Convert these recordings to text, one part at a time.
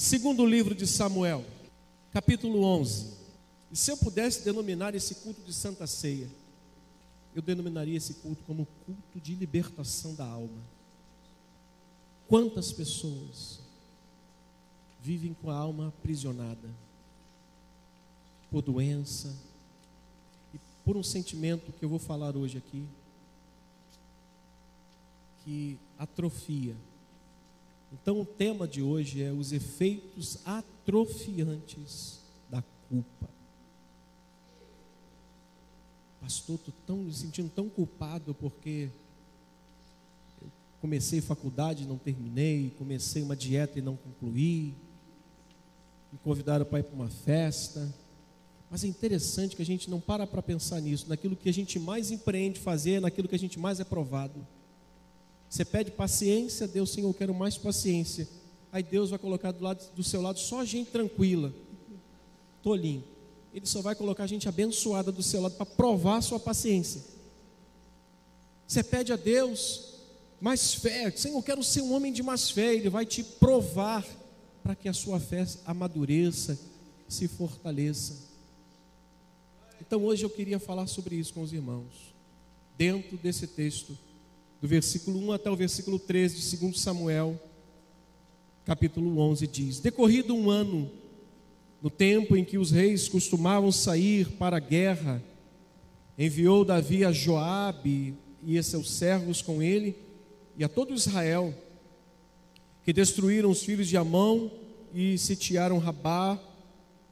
Segundo livro de Samuel, capítulo 11. E se eu pudesse denominar esse culto de Santa Ceia, eu denominaria esse culto como culto de libertação da alma. Quantas pessoas vivem com a alma aprisionada por doença e por um sentimento que eu vou falar hoje aqui, que atrofia. Então o tema de hoje é os efeitos atrofiantes da culpa. Pastor, estou tão me sentindo tão culpado porque eu comecei faculdade e não terminei, comecei uma dieta e não concluí, me convidaram para ir para uma festa. Mas é interessante que a gente não para para pensar nisso, naquilo que a gente mais empreende fazer, naquilo que a gente mais é provado. Você pede paciência, Deus, Senhor, eu quero mais paciência. Aí Deus vai colocar do, lado, do seu lado só gente tranquila, tolinho. Ele só vai colocar gente abençoada do seu lado para provar a sua paciência. Você pede a Deus mais fé, Senhor, eu quero ser um homem de mais fé. Ele vai te provar para que a sua fé amadureça, se fortaleça. Então hoje eu queria falar sobre isso com os irmãos, dentro desse texto, do versículo 1 até o versículo 13 de 2 Samuel, capítulo 11, diz: Decorrido um ano, no tempo em que os reis costumavam sair para a guerra, enviou Davi a Joabe e a seus servos com ele e a todo Israel, que destruíram os filhos de Amão e sitiaram Rabá,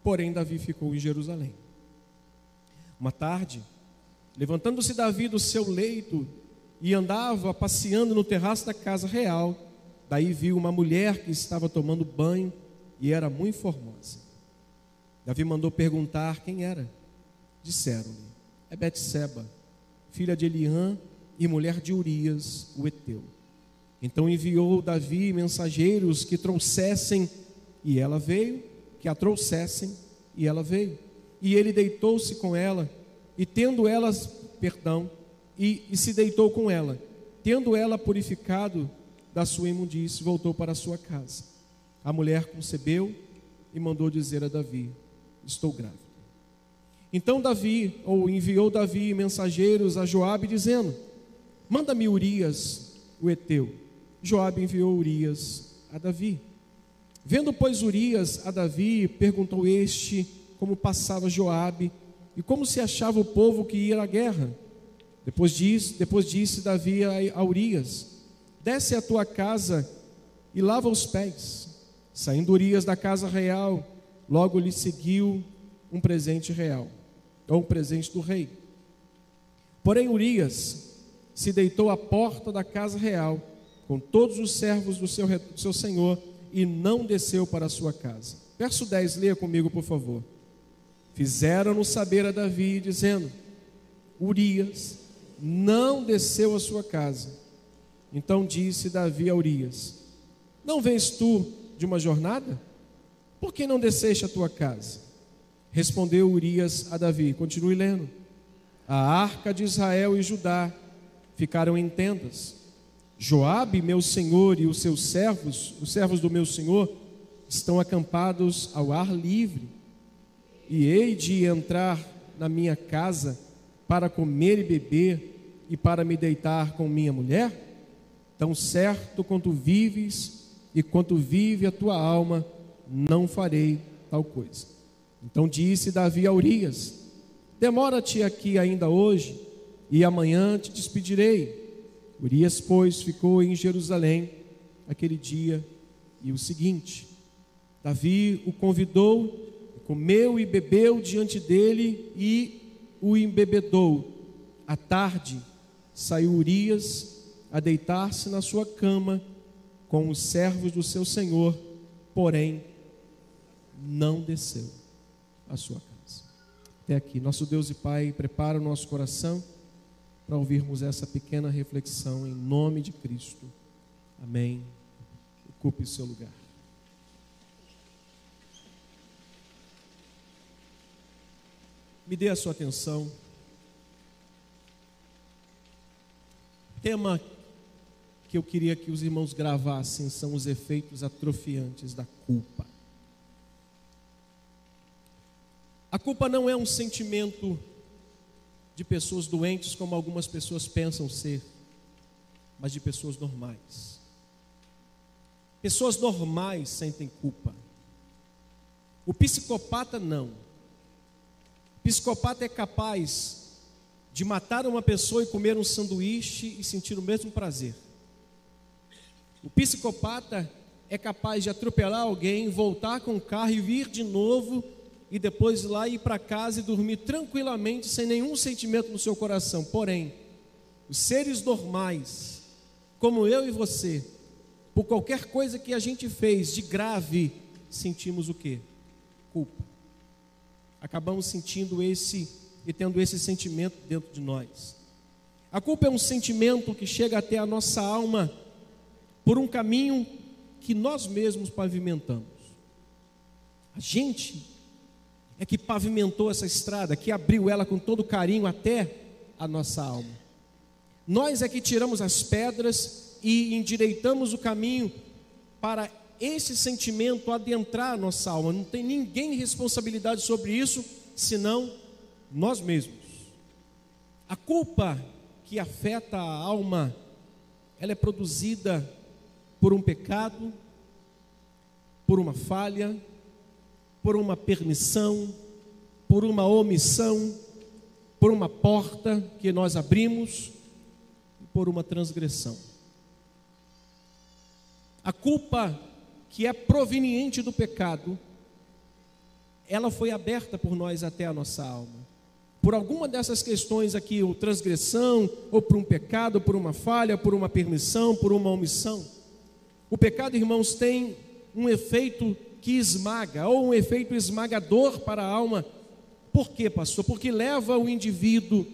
porém Davi ficou em Jerusalém. Uma tarde, levantando-se Davi do seu leito e andava passeando no terraço da casa real, daí viu uma mulher que estava tomando banho e era muito formosa. Davi mandou perguntar quem era. Disseram-lhe: É Betseba, filha de Eliã e mulher de Urias, o heteu. Então enviou Davi mensageiros que trouxessem, e ela veio, que a trouxessem, e ela veio. E ele deitou-se com ela, e tendo elas, perdão, e, e se deitou com ela. Tendo ela purificado da sua imundície, voltou para sua casa. A mulher concebeu e mandou dizer a Davi: Estou grávida. Então Davi, ou enviou Davi mensageiros a Joabe dizendo: Manda-me Urias, o heteu. Joabe enviou Urias a Davi. Vendo pois Urias a Davi, perguntou este como passava Joabe e como se achava o povo que ia à guerra. Depois disse, depois disse Davi a Urias: Desce à tua casa e lava os pés. Saindo Urias da casa real, logo lhe seguiu um presente real, ou um presente do rei. Porém Urias se deitou à porta da casa real com todos os servos do seu, do seu senhor e não desceu para a sua casa. Verso 10, leia comigo, por favor. Fizeram-no saber a Davi, dizendo: Urias não desceu à sua casa. Então disse Davi a Urias: Não vens tu de uma jornada? Por que não desceste à tua casa? Respondeu Urias a Davi: Continue lendo. A arca de Israel e Judá ficaram em tendas. Joabe, meu senhor, e os seus servos, os servos do meu senhor, estão acampados ao ar livre e hei de entrar na minha casa para comer e beber e para me deitar com minha mulher? Tão certo quanto vives e quanto vive a tua alma, não farei tal coisa. Então disse Davi a Urias: Demora-te aqui ainda hoje, e amanhã te despedirei. Urias, pois, ficou em Jerusalém aquele dia e o seguinte. Davi o convidou comeu e bebeu diante dele e o embebedou. À tarde saiu Urias a deitar-se na sua cama com os servos do seu senhor, porém não desceu à sua casa. Até aqui, nosso Deus e Pai, prepara o nosso coração para ouvirmos essa pequena reflexão em nome de Cristo. Amém. Ocupe o seu lugar. me dê a sua atenção. Tema que eu queria que os irmãos gravassem são os efeitos atrofiantes da culpa. A culpa não é um sentimento de pessoas doentes, como algumas pessoas pensam ser, mas de pessoas normais. Pessoas normais sentem culpa. O psicopata não. Psicopata é capaz de matar uma pessoa e comer um sanduíche e sentir o mesmo prazer. O psicopata é capaz de atropelar alguém, voltar com o carro e vir de novo e depois ir lá ir para casa e dormir tranquilamente, sem nenhum sentimento no seu coração. Porém, os seres normais, como eu e você, por qualquer coisa que a gente fez de grave, sentimos o que? Culpa. Acabamos sentindo esse e tendo esse sentimento dentro de nós. A culpa é um sentimento que chega até a nossa alma por um caminho que nós mesmos pavimentamos. A gente é que pavimentou essa estrada, que abriu ela com todo carinho até a nossa alma. Nós é que tiramos as pedras e endireitamos o caminho para esse sentimento adentrar a nossa alma. Não tem ninguém responsabilidade sobre isso, senão nós mesmos. A culpa que afeta a alma, ela é produzida por um pecado, por uma falha, por uma permissão, por uma omissão, por uma porta que nós abrimos, por uma transgressão. A culpa que é proveniente do pecado, ela foi aberta por nós até a nossa alma. Por alguma dessas questões aqui, ou transgressão, ou por um pecado, por uma falha, por uma permissão, por uma omissão. O pecado, irmãos, tem um efeito que esmaga, ou um efeito esmagador para a alma. Por quê, pastor? Porque leva o indivíduo,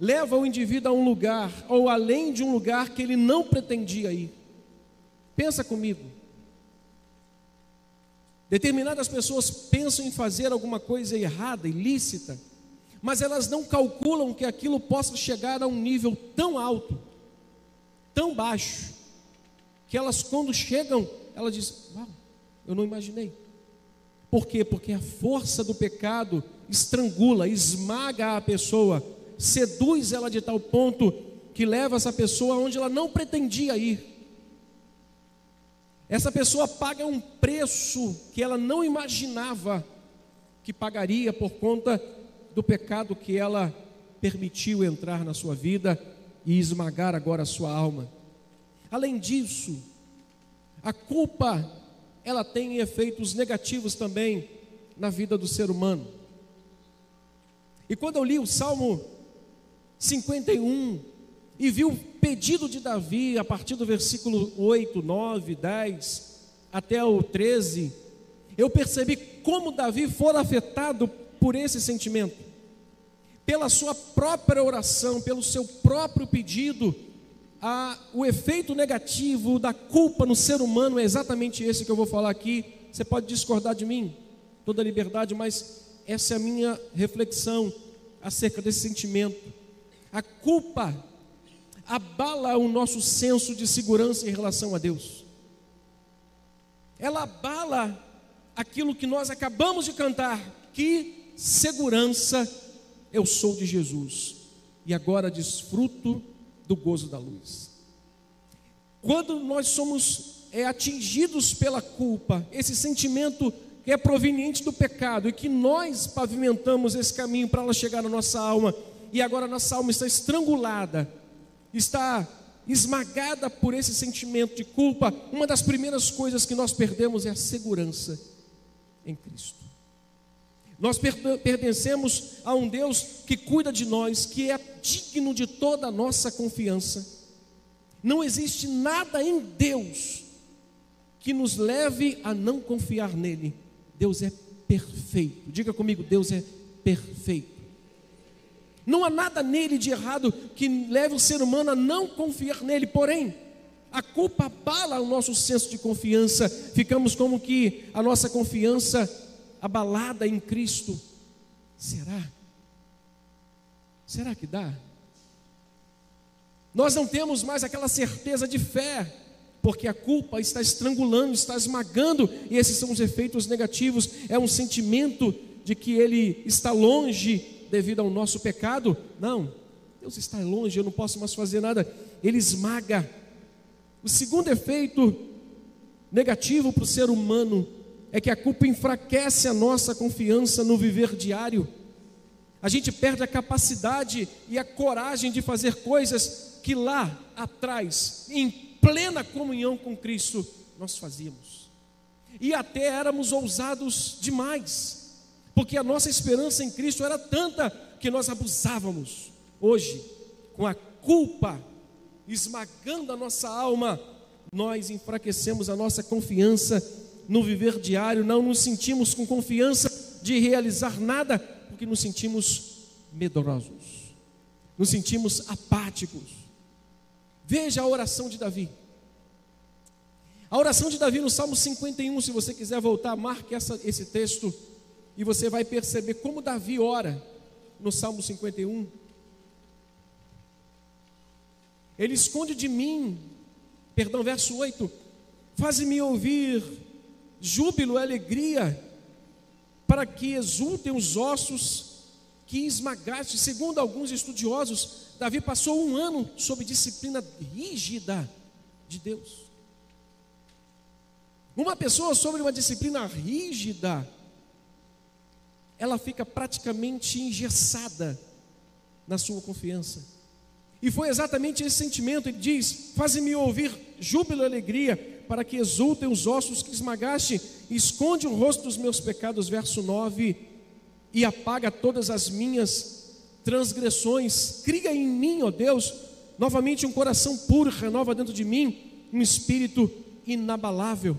leva o indivíduo a um lugar, ou além de um lugar que ele não pretendia ir. Pensa comigo. Determinadas pessoas pensam em fazer alguma coisa errada, ilícita, mas elas não calculam que aquilo possa chegar a um nível tão alto, tão baixo, que elas, quando chegam, elas dizem: Uau, eu não imaginei. Por quê? Porque a força do pecado estrangula, esmaga a pessoa, seduz ela de tal ponto que leva essa pessoa onde ela não pretendia ir. Essa pessoa paga um preço que ela não imaginava que pagaria por conta do pecado que ela permitiu entrar na sua vida e esmagar agora a sua alma. Além disso, a culpa ela tem efeitos negativos também na vida do ser humano. E quando eu li o Salmo 51 e vi o pedido de Davi a partir do versículo 8, 9, 10 até o 13, eu percebi como Davi foi afetado por esse sentimento. Pela sua própria oração, pelo seu próprio pedido, a, o efeito negativo da culpa no ser humano é exatamente esse que eu vou falar aqui. Você pode discordar de mim, toda liberdade, mas essa é a minha reflexão acerca desse sentimento. A culpa abala o nosso senso de segurança em relação a Deus. Ela abala aquilo que nós acabamos de cantar, que segurança eu sou de Jesus. E agora desfruto do gozo da luz. Quando nós somos é, atingidos pela culpa, esse sentimento que é proveniente do pecado e que nós pavimentamos esse caminho para ela chegar na nossa alma e agora nossa alma está estrangulada, está esmagada por esse sentimento de culpa, uma das primeiras coisas que nós perdemos é a segurança em Cristo. Nós pertencemos a um Deus que cuida de nós, que é digno de toda a nossa confiança. Não existe nada em Deus que nos leve a não confiar nele. Deus é perfeito. Diga comigo, Deus é perfeito. Não há nada nele de errado que leve o ser humano a não confiar nele. Porém, a culpa abala o nosso senso de confiança. Ficamos como que a nossa confiança abalada em Cristo. Será? Será que dá? Nós não temos mais aquela certeza de fé, porque a culpa está estrangulando, está esmagando, e esses são os efeitos negativos. É um sentimento de que ele está longe devido ao nosso pecado. Não, Deus está longe, eu não posso mais fazer nada. Ele esmaga. O segundo efeito negativo para o ser humano é que a culpa enfraquece a nossa confiança no viver diário. A gente perde a capacidade e a coragem de fazer coisas que lá atrás, em plena comunhão com Cristo, nós fazíamos. E até éramos ousados demais, porque a nossa esperança em Cristo era tanta que nós abusávamos. Hoje, com a culpa esmagando a nossa alma, nós enfraquecemos a nossa confiança no viver diário, não nos sentimos com confiança de realizar nada, porque nos sentimos medrosos, nos sentimos apáticos. Veja a oração de Davi. A oração de Davi no Salmo 51, se você quiser voltar, marque essa, esse texto e você vai perceber como Davi ora no Salmo 51. Ele esconde de mim, perdão, verso 8: Faze-me ouvir júbilo e alegria, para que exultem os ossos que esmagaste. Segundo alguns estudiosos, Davi passou um ano sob disciplina rígida de Deus. Uma pessoa sobre uma disciplina rígida, ela fica praticamente engessada na sua confiança. E foi exatamente esse sentimento, ele diz: Faze-me ouvir júbilo e alegria, para que exultem os ossos que esmagaste, esconde o rosto dos meus pecados, verso 9, e apaga todas as minhas transgressões. Cria em mim, ó Deus, novamente um coração puro, renova dentro de mim um espírito inabalável.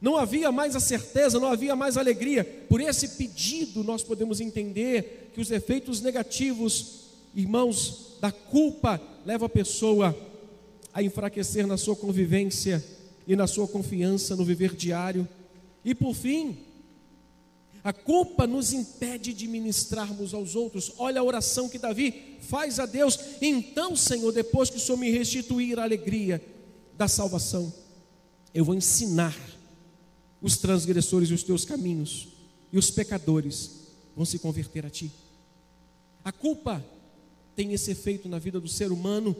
Não havia mais a certeza, não havia mais alegria. Por esse pedido, nós podemos entender que os efeitos negativos, irmãos, da culpa levam a pessoa a enfraquecer na sua convivência e na sua confiança no viver diário. E por fim, a culpa nos impede de ministrarmos aos outros. Olha a oração que Davi faz a Deus. Então, Senhor, depois que o Senhor me restituir a alegria da salvação, eu vou ensinar os transgressores os teus caminhos, e os pecadores vão se converter a ti. A culpa tem esse efeito na vida do ser humano,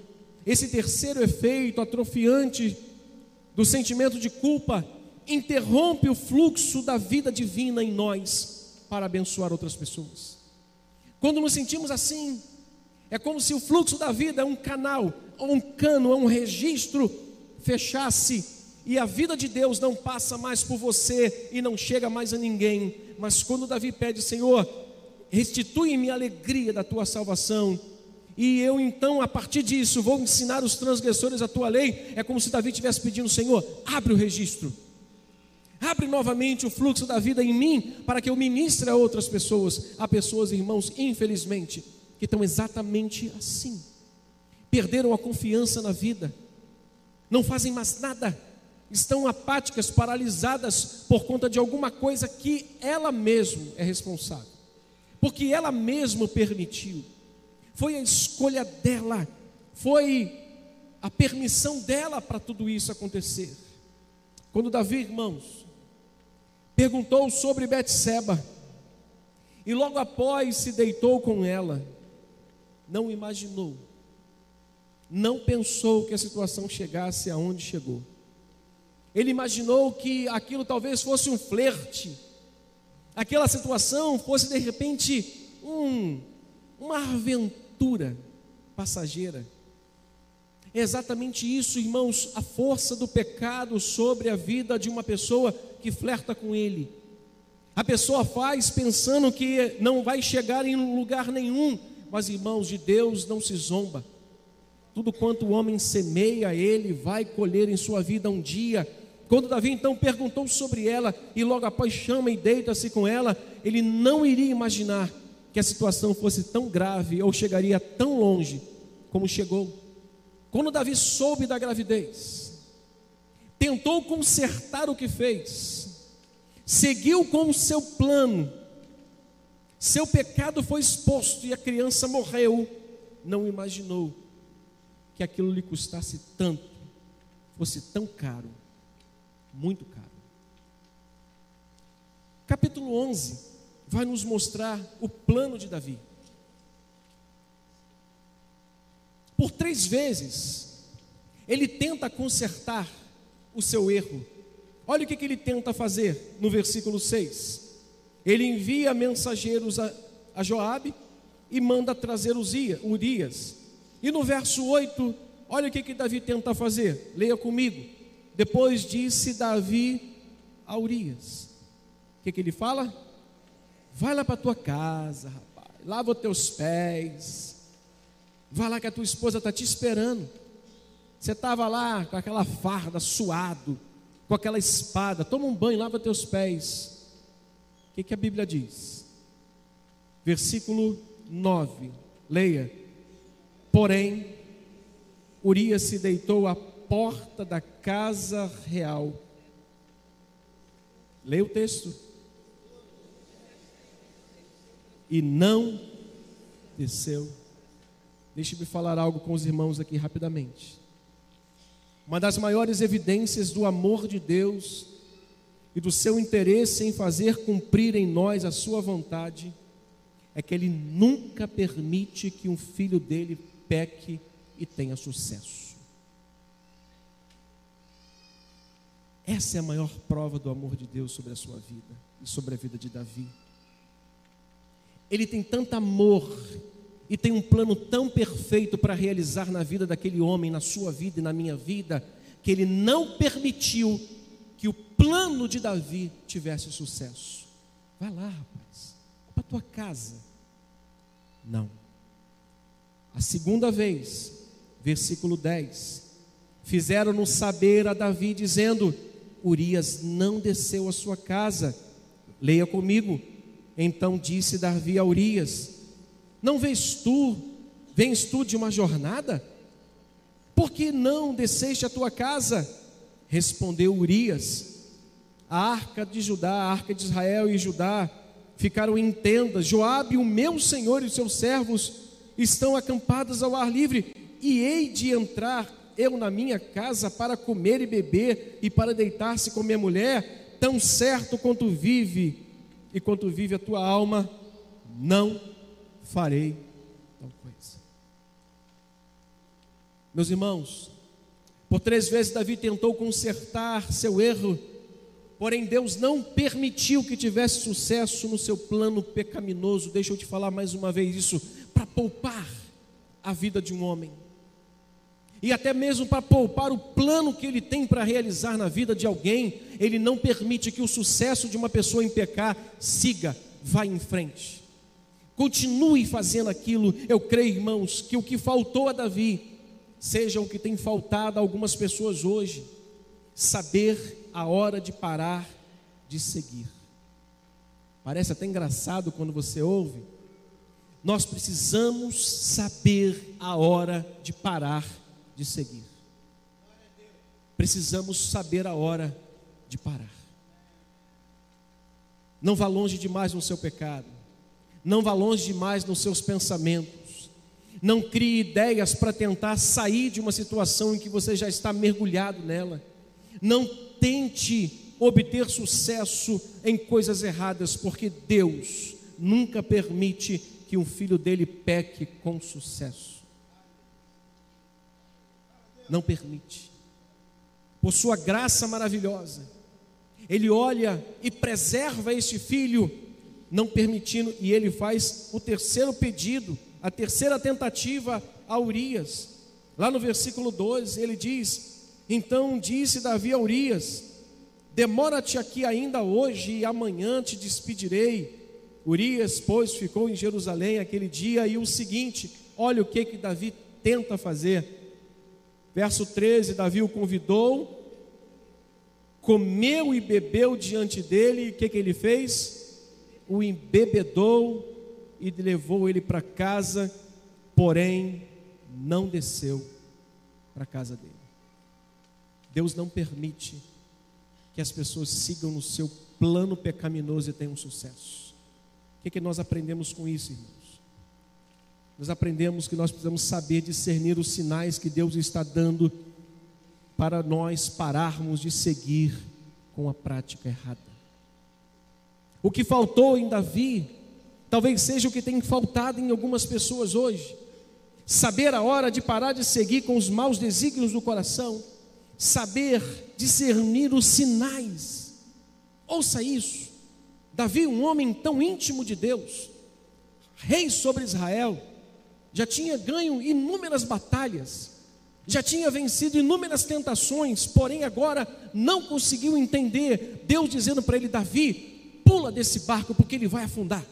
esse terceiro efeito atrofiante do sentimento de culpa interrompe o fluxo da vida divina em nós para abençoar outras pessoas. Quando nos sentimos assim, é como se o fluxo da vida é um canal, ou um cano, ou um registro fechasse e a vida de Deus não passa mais por você e não chega mais a ninguém. Mas quando Davi pede, Senhor, restitui-me a alegria da tua salvação, e eu então, a partir disso, vou ensinar os transgressores a tua lei, é como se Davi estivesse pedindo, Senhor, abre o registro. Abre novamente o fluxo da vida em mim, para que eu ministre a outras pessoas. Há pessoas, irmãos, infelizmente, que estão exatamente assim. Perderam a confiança na vida, não fazem mais nada, estão apáticas, paralisadas por conta de alguma coisa que ela mesma é responsável, porque ela mesma permitiu, foi a escolha dela, foi a permissão dela para tudo isso acontecer. Quando Davi, irmãos, perguntou sobre Betseba e logo após se deitou com ela, não imaginou, não pensou que a situação chegasse aonde chegou. Ele imaginou que aquilo talvez fosse um flerte, aquela situação fosse de repente um, uma aventura passageira. É exatamente isso, irmãos, a força do pecado sobre a vida de uma pessoa que flerta com ele. A pessoa faz pensando que não vai chegar em lugar nenhum, mas irmãos, de Deus não se zomba. Tudo quanto o homem semeia, ele vai colher em sua vida um dia. Quando Davi então perguntou sobre ela e logo após chama e deita-se com ela, ele não iria imaginar que a situação fosse tão grave ou chegaria tão longe como chegou. Quando Davi soube da gravidez, tentou consertar o que fez, seguiu com o seu plano, seu pecado foi exposto e a criança morreu, não imaginou que aquilo lhe custasse tanto, fosse tão caro muito caro. Capítulo 11, vai nos mostrar o plano de Davi. Por três vezes, ele tenta consertar o seu erro. Olha o que, que ele tenta fazer no versículo 6. Ele envia mensageiros a, a Joabe e manda trazer Urias. E no verso 8, olha o que, que Davi tenta fazer. Leia comigo. Depois disse Davi a Urias. O que, que ele fala? Vai lá para tua casa, rapaz. Lava os teus pés. Vai lá que a tua esposa está te esperando. Você estava lá com aquela farda, suado, com aquela espada. Toma um banho, lava teus pés. O que, que a Bíblia diz? Versículo 9. Leia. Porém, Urias se deitou à porta da casa real. Leia o texto. E não desceu. Deixe-me falar algo com os irmãos aqui rapidamente. Uma das maiores evidências do amor de Deus e do seu interesse em fazer cumprir em nós a sua vontade é que ele nunca permite que um filho dele peque e tenha sucesso. Essa é a maior prova do amor de Deus sobre a sua vida e sobre a vida de Davi. Ele tem tanto amor e tem um plano tão perfeito para realizar na vida daquele homem, na sua vida e na minha vida, que ele não permitiu que o plano de Davi tivesse sucesso. Vai lá, rapaz, para tua casa. Não. A segunda vez, versículo 10, fizeram-nos saber a Davi, dizendo: Urias não desceu à sua casa. Leia comigo. Então disse Davi a Urias: não vês tu, vens tu de uma jornada? Por que não desceste a tua casa? Respondeu Urias: A arca de Judá, a arca de Israel e Judá ficaram em tendas. Joabe, o meu senhor e os seus servos estão acampados ao ar livre, e hei de entrar eu na minha casa para comer e beber e para deitar-se com minha mulher, tão certo quanto vive e quanto vive a tua alma, não farei tal coisa. Meus irmãos, por três vezes Davi tentou consertar seu erro, porém Deus não permitiu que tivesse sucesso no seu plano pecaminoso. Deixa eu te falar mais uma vez isso, para poupar a vida de um homem. E até mesmo para poupar o plano que ele tem para realizar na vida de alguém, ele não permite que o sucesso de uma pessoa em pecar siga, vá em frente. Continue fazendo aquilo. Eu creio, irmãos, que o que faltou a Davi seja o que tem faltado a algumas pessoas hoje: saber a hora de parar de seguir. Parece até engraçado quando você ouve. Nós precisamos saber a hora de parar de seguir. Precisamos saber a hora de parar. Não vá longe demais no seu pecado. Não vá longe demais nos seus pensamentos. Não crie ideias para tentar sair de uma situação em que você já está mergulhado nela. Não tente obter sucesso em coisas erradas, porque Deus nunca permite que um filho dele peque com sucesso. Não permite. Por sua graça maravilhosa, ele olha e preserva este filho não permitindo, e ele faz o terceiro pedido, a terceira tentativa a Urias. Lá no versículo 12, ele diz: Então disse Davi a Urias: Demora-te aqui ainda hoje, e amanhã te despedirei. Urias, pois, ficou em Jerusalém aquele dia, e o seguinte: olha o que, que Davi tenta fazer. Verso 13: Davi o convidou, comeu e bebeu diante dele, e o que, que ele fez? o embebedou e levou ele para casa, porém não desceu para a casa dele. Deus não permite que as pessoas sigam no seu plano pecaminoso e tenham sucesso. O que, que nós aprendemos com isso, irmãos? Nós aprendemos que nós precisamos saber discernir os sinais que Deus está dando para nós pararmos de seguir com a prática errada. O que faltou em Davi, talvez seja o que tem faltado em algumas pessoas hoje. Saber a hora de parar de seguir com os maus desígnios do coração, saber discernir os sinais. Ouça isso. Davi, um homem tão íntimo de Deus, rei sobre Israel, já tinha ganho inúmeras batalhas, já tinha vencido inúmeras tentações, porém agora não conseguiu entender Deus dizendo para ele: Davi, pula desse barco porque ele vai afundar.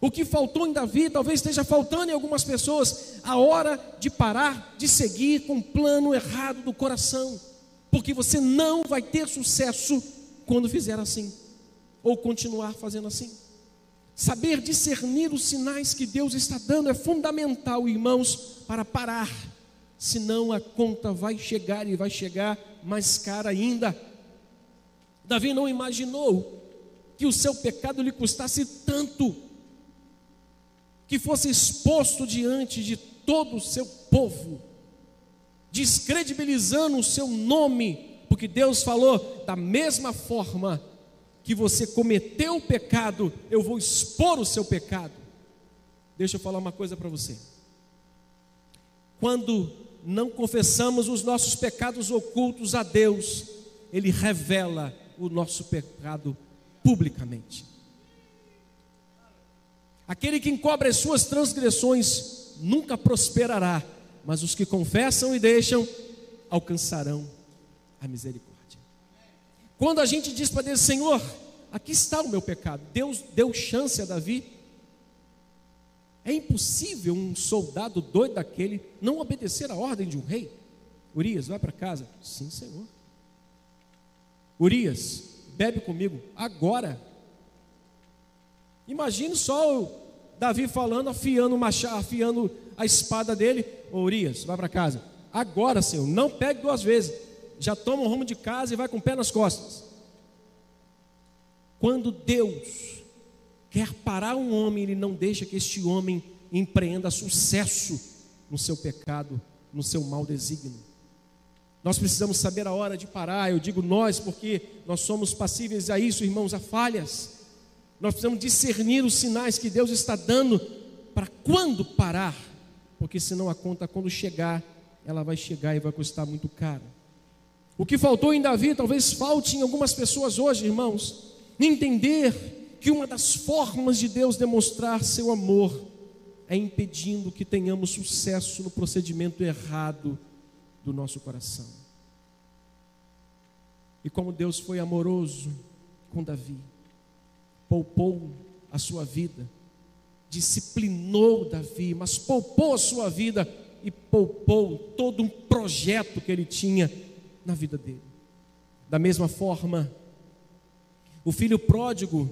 O que faltou em Davi talvez esteja faltando em algumas pessoas, a hora de parar de seguir com o plano errado do coração, porque você não vai ter sucesso quando fizer assim, ou continuar fazendo assim. Saber discernir os sinais que Deus está dando é fundamental, irmãos, para parar, senão a conta vai chegar e vai chegar mais cara ainda. Davi não imaginou que o seu pecado lhe custasse tanto, que fosse exposto diante de todo o seu povo, descredibilizando o seu nome, porque Deus falou da mesma forma que você cometeu o pecado, eu vou expor o seu pecado. Deixa eu falar uma coisa para você. Quando não confessamos os nossos pecados ocultos a Deus, Ele revela o nosso pecado publicamente. Aquele que encobre as suas transgressões nunca prosperará, mas os que confessam e deixam alcançarão a misericórdia. Quando a gente diz para Deus, Senhor, aqui está o meu pecado, Deus deu chance a Davi. É impossível um soldado doido daquele não obedecer a ordem de um rei. Urias, vai para casa. Sim, Senhor. Urias, bebe comigo agora. Imagine só o Davi falando, afiando machado, afiando a espada dele. Ô, Urias, vai para casa. Agora, Senhor, não pegue duas vezes já toma um rumo de casa e vai com o pé nas costas. Quando Deus quer parar um homem, Ele não deixa que este homem empreenda sucesso no seu pecado, no seu mau desígnio. Nós precisamos saber a hora de parar. Eu digo nós, porque nós somos passíveis a isso, irmãos, a falhas. Nós precisamos discernir os sinais que Deus está dando para quando parar, porque senão a conta, quando chegar, ela vai chegar e vai custar muito caro. O que faltou em Davi, talvez falte em algumas pessoas hoje, irmãos, entender que uma das formas de Deus demonstrar seu amor é impedindo que tenhamos sucesso no procedimento errado do nosso coração. E como Deus foi amoroso com Davi, poupou a sua vida, disciplinou Davi, mas poupou a sua vida e poupou todo um projeto que ele tinha na vida dele. Da mesma forma, o filho pródigo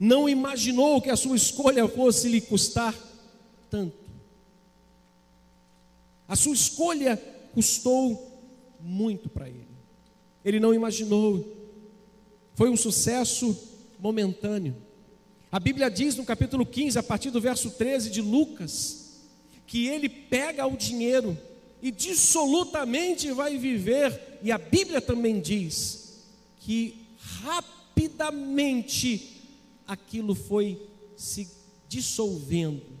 não imaginou que a sua escolha fosse lhe custar tanto. A sua escolha custou muito para ele. Ele não imaginou. Foi um sucesso momentâneo. A Bíblia diz no capítulo 15, a partir do verso 13 de Lucas, que ele pega o dinheiro e dissolutamente vai viver, e a Bíblia também diz que rapidamente aquilo foi se dissolvendo.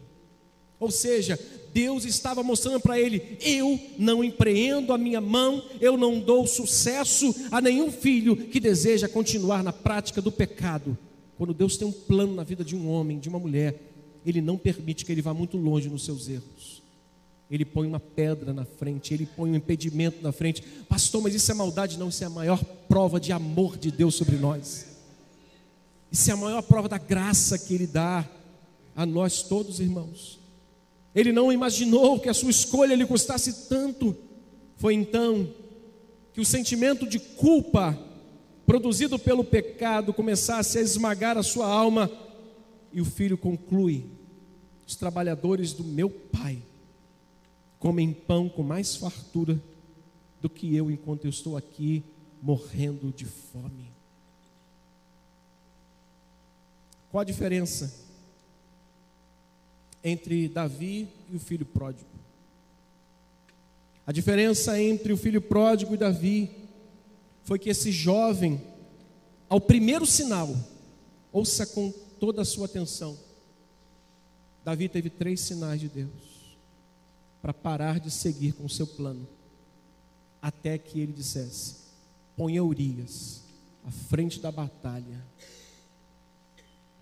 Ou seja, Deus estava mostrando para ele: eu não empreendo a minha mão, eu não dou sucesso a nenhum filho que deseja continuar na prática do pecado. Quando Deus tem um plano na vida de um homem, de uma mulher, Ele não permite que ele vá muito longe nos seus erros. Ele põe uma pedra na frente, ele põe um impedimento na frente. Pastor, mas isso é maldade? Não, isso é a maior prova de amor de Deus sobre nós. Isso é a maior prova da graça que Ele dá a nós todos, irmãos. Ele não imaginou que a sua escolha lhe custasse tanto. Foi então que o sentimento de culpa produzido pelo pecado começasse a esmagar a sua alma. E o filho conclui: os trabalhadores do meu pai comem pão com mais fartura do que eu enquanto eu estou aqui morrendo de fome. Qual a diferença entre Davi e o filho pródigo? A diferença entre o filho pródigo e Davi foi que esse jovem ao primeiro sinal, ouça com toda a sua atenção. Davi teve três sinais de Deus para parar de seguir com o seu plano, até que ele dissesse: ponha Urias à frente da batalha,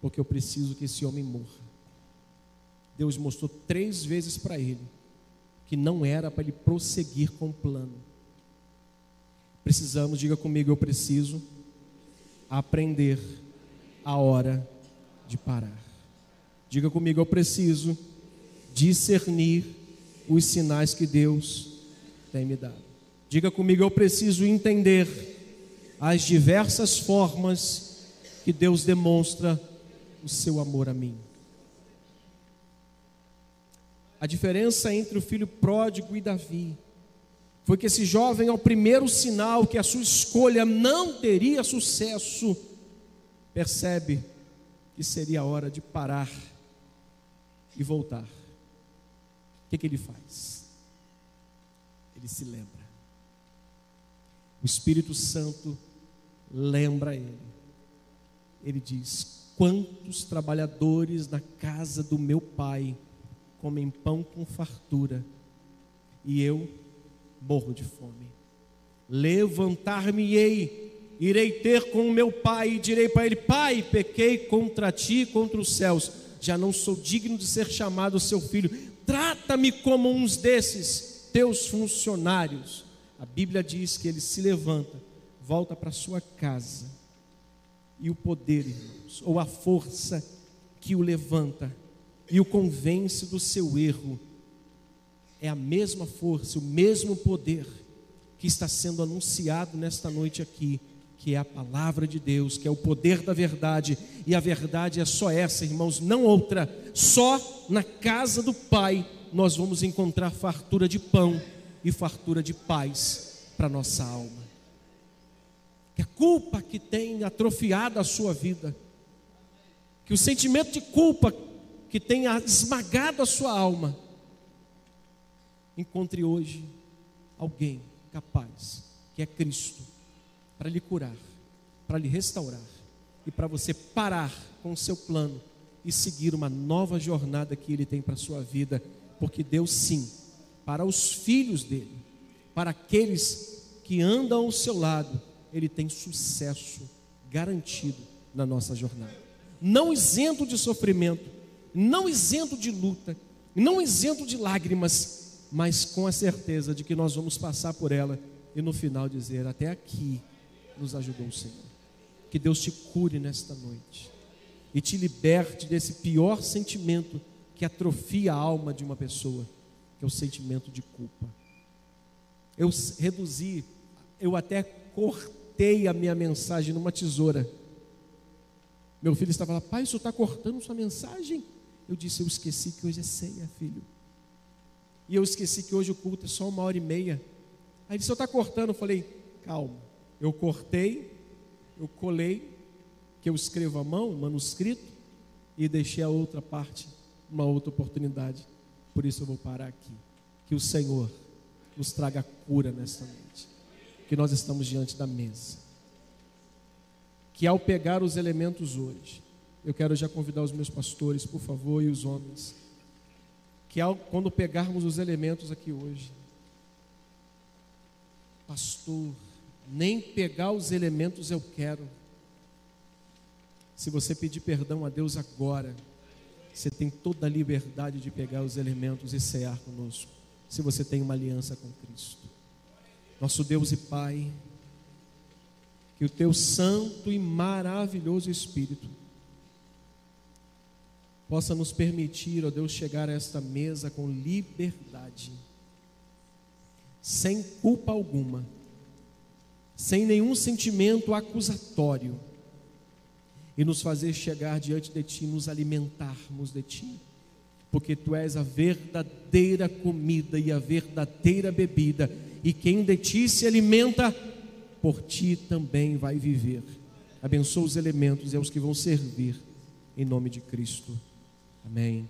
porque eu preciso que esse homem morra. Deus mostrou três vezes para ele que não era para ele prosseguir com o plano. Precisamos, diga comigo, eu preciso aprender a hora de parar. Diga comigo, eu preciso discernir os sinais que Deus tem me dado. Diga comigo, eu preciso entender as diversas formas que Deus demonstra o seu amor a mim. A diferença entre o filho pródigo e Davi foi que esse jovem, ao primeiro sinal que a sua escolha não teria sucesso, percebe que seria a hora de parar e voltar. Que, que ele faz? Ele se lembra. O Espírito Santo lembra ele. Ele diz: Quantos trabalhadores na casa do meu pai comem pão com fartura, e eu morro de fome. Levantar-me-ei, irei ter com o meu pai, e direi para ele: Pai, pequei contra ti e contra os céus, já não sou digno de ser chamado seu filho, trata-me como uns desses teus funcionários. A Bíblia diz que ele se levanta, volta para sua casa, e o poder, irmãos, ou a força que o levanta, e o convence do seu erro, é a mesma força, o mesmo poder que está sendo anunciado nesta noite aqui, que é a palavra de Deus, que é o poder da verdade, e a verdade é só essa, irmãos, não outra. Só na casa do Pai nós vamos encontrar fartura de pão e fartura de paz para nossa alma. Que a culpa que tem atrofiado a sua vida, que o sentimento de culpa que tenha esmagado a sua alma, encontre hoje alguém capaz, que é Cristo, para lhe curar, para lhe restaurar e para você parar com o seu plano e seguir uma nova jornada que Ele tem para a sua vida, porque Deus sim, para os filhos dele, para aqueles que andam ao seu lado, Ele tem sucesso garantido na nossa jornada. Não isento de sofrimento, não isento de luta, não isento de lágrimas, mas com a certeza de que nós vamos passar por ela e no final dizer: Até aqui nos ajudou o Senhor. Que Deus te cure nesta noite e te liberte desse pior sentimento que atrofia a alma de uma pessoa, que é o sentimento de culpa. Eu reduzi, eu até cortei a minha mensagem numa tesoura. Meu filho estava lá, pai, o senhor está cortando sua mensagem? Eu disse, eu esqueci que hoje é ceia, filho. E eu esqueci que hoje o culto é só uma hora e meia. Aí ele disse, eu está cortando. Eu falei, calma. Eu cortei, eu colei, que eu escrevo à mão, manuscrito, e deixei a outra parte, uma outra oportunidade. Por isso eu vou parar aqui. Que o Senhor nos traga cura nesta noite. Que nós estamos diante da mesa. Que ao pegar os elementos hoje, eu quero já convidar os meus pastores, por favor, e os homens, que ao, quando pegarmos os elementos aqui hoje, pastor, nem pegar os elementos eu quero. Se você pedir perdão a Deus agora, você tem toda a liberdade de pegar os elementos e cear conosco, se você tem uma aliança com Cristo. Nosso Deus e Pai, que o teu santo e maravilhoso Espírito possa nos permitir, ó Deus, chegar a esta mesa com liberdade, sem culpa alguma, sem nenhum sentimento acusatório, e nos fazer chegar diante de Ti, nos alimentarmos de Ti, porque Tu és a verdadeira comida e a verdadeira bebida, e quem de Ti se alimenta, por Ti também vai viver. Abençoa os elementos e aos que vão servir, em nome de Cristo. Amém.